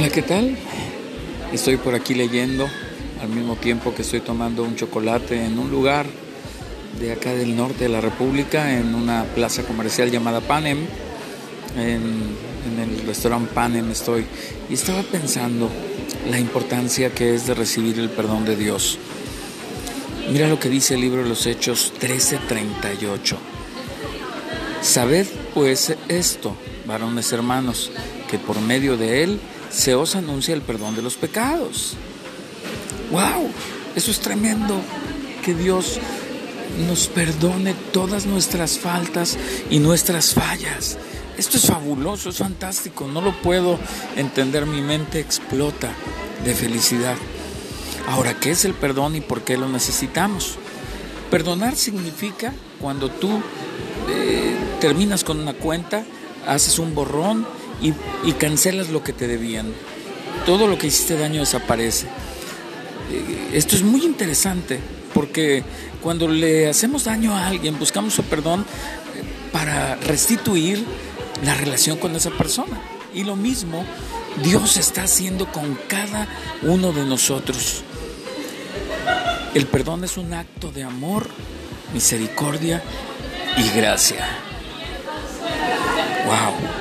Hola, ¿qué tal? Estoy por aquí leyendo al mismo tiempo que estoy tomando un chocolate en un lugar de acá del norte de la República, en una plaza comercial llamada Panem. En, el restaurante Panem estoy y estaba pensando la importancia que es de recibir el perdón de Dios. Mira lo que dice el libro de los Hechos 13:38. Sabed pues esto, varones hermanos, que por medio de él se os anuncia el perdón de los pecados. ¡Wow! Eso es tremendo. Que Dios nos perdone todas nuestras faltas y nuestras fallas. Esto es fabuloso, es fantástico, no lo puedo entender, mi mente explota de felicidad. Ahora, ¿qué es el perdón y por qué lo necesitamos? Perdonar significa cuando tú eh, terminas con una cuenta, haces un borrón y, cancelas lo que te debían. Todo lo que hiciste daño desaparece. Eh, esto es muy interesante porque cuando le hacemos daño a alguien buscamos su perdón eh, para restituir la relación con esa persona. Y lo mismo Dios está haciendo con cada uno de nosotros. El perdón es un acto de amor, misericordia y gracia. Wow.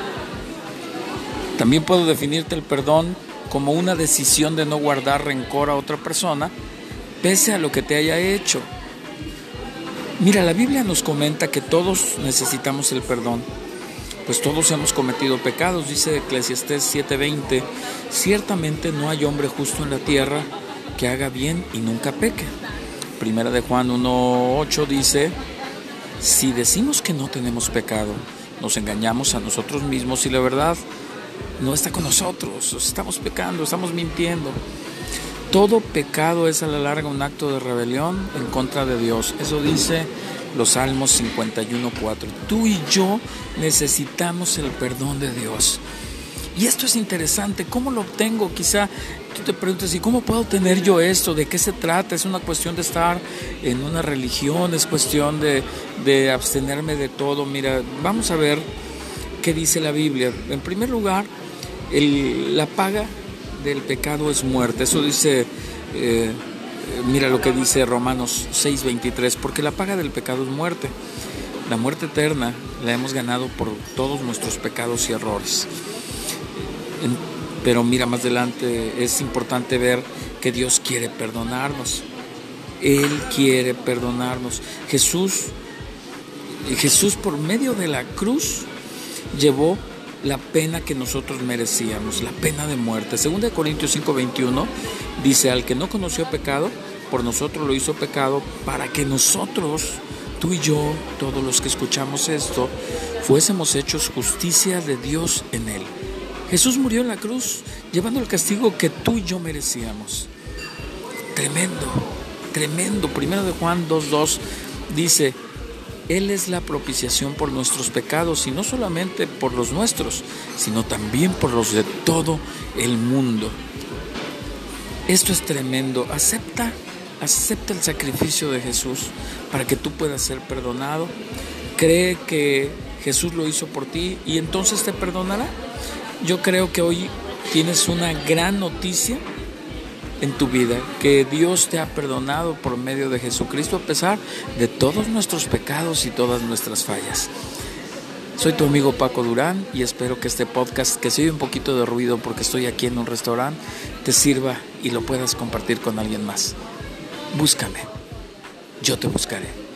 También puedo definirte el perdón como una decisión de no guardar rencor a otra persona, pese a lo que te haya hecho. Mira, la Biblia nos comenta que todos necesitamos el perdón, pues todos hemos cometido pecados, dice Eclesiastés 7:20, ciertamente no hay hombre justo en la tierra que haga bien y nunca peque. Primera de Juan 1:8 dice, si decimos que no tenemos pecado, nos engañamos a nosotros mismos y la verdad no está con nosotros. Estamos pecando, estamos mintiendo. Todo pecado es a la larga un acto de rebelión en contra de Dios. Eso dice los Salmos 51.4. Tú y yo necesitamos el perdón de Dios. Y esto es interesante, ¿cómo lo obtengo? Quizá tú te preguntas, ¿y cómo puedo tener yo esto? ¿De qué se trata? ¿Es una cuestión de estar en una religión? ¿Es cuestión de, de abstenerme de todo? Mira, vamos a ver qué dice la Biblia. En primer lugar, la paga del pecado es muerte. Eso dice, eh, mira lo que dice Romanos 6:23, porque la paga del pecado es muerte. La muerte eterna la hemos ganado por todos nuestros pecados y errores. pero mira más adelante, es importante ver que Dios quiere perdonarnos. Él quiere perdonarnos. Jesús, Jesús por medio de la cruz llevó la pena que nosotros merecíamos, la pena de muerte. Según de Corintios 5:21 dice, al que no conoció pecado, por nosotros lo hizo pecado, para que nosotros, tú y yo, todos los que escuchamos esto, fuésemos hechos justicia de Dios en él. Jesús murió en la cruz, llevando el castigo que tú y yo merecíamos. Tremendo, tremendo. Primero de Juan 2.2 dice, él es la propiciación por nuestros pecados y no solamente por los nuestros, sino también por los de todo el mundo. Esto es tremendo. Acepta, acepta el sacrificio de Jesús para que tú puedas ser perdonado. Cree que Jesús lo hizo por ti y entonces te perdonará. Yo creo que hoy tienes una gran noticia en tu vida, que Dios te ha perdonado por medio de Jesucristo a pesar de todos nuestros pecados y todas nuestras fallas. Soy tu amigo Paco Durán y espero que este podcast, que oye un poquito de ruido porque estoy aquí en un restaurante, te sirva y lo puedas compartir con alguien más. Búscame, yo te buscaré.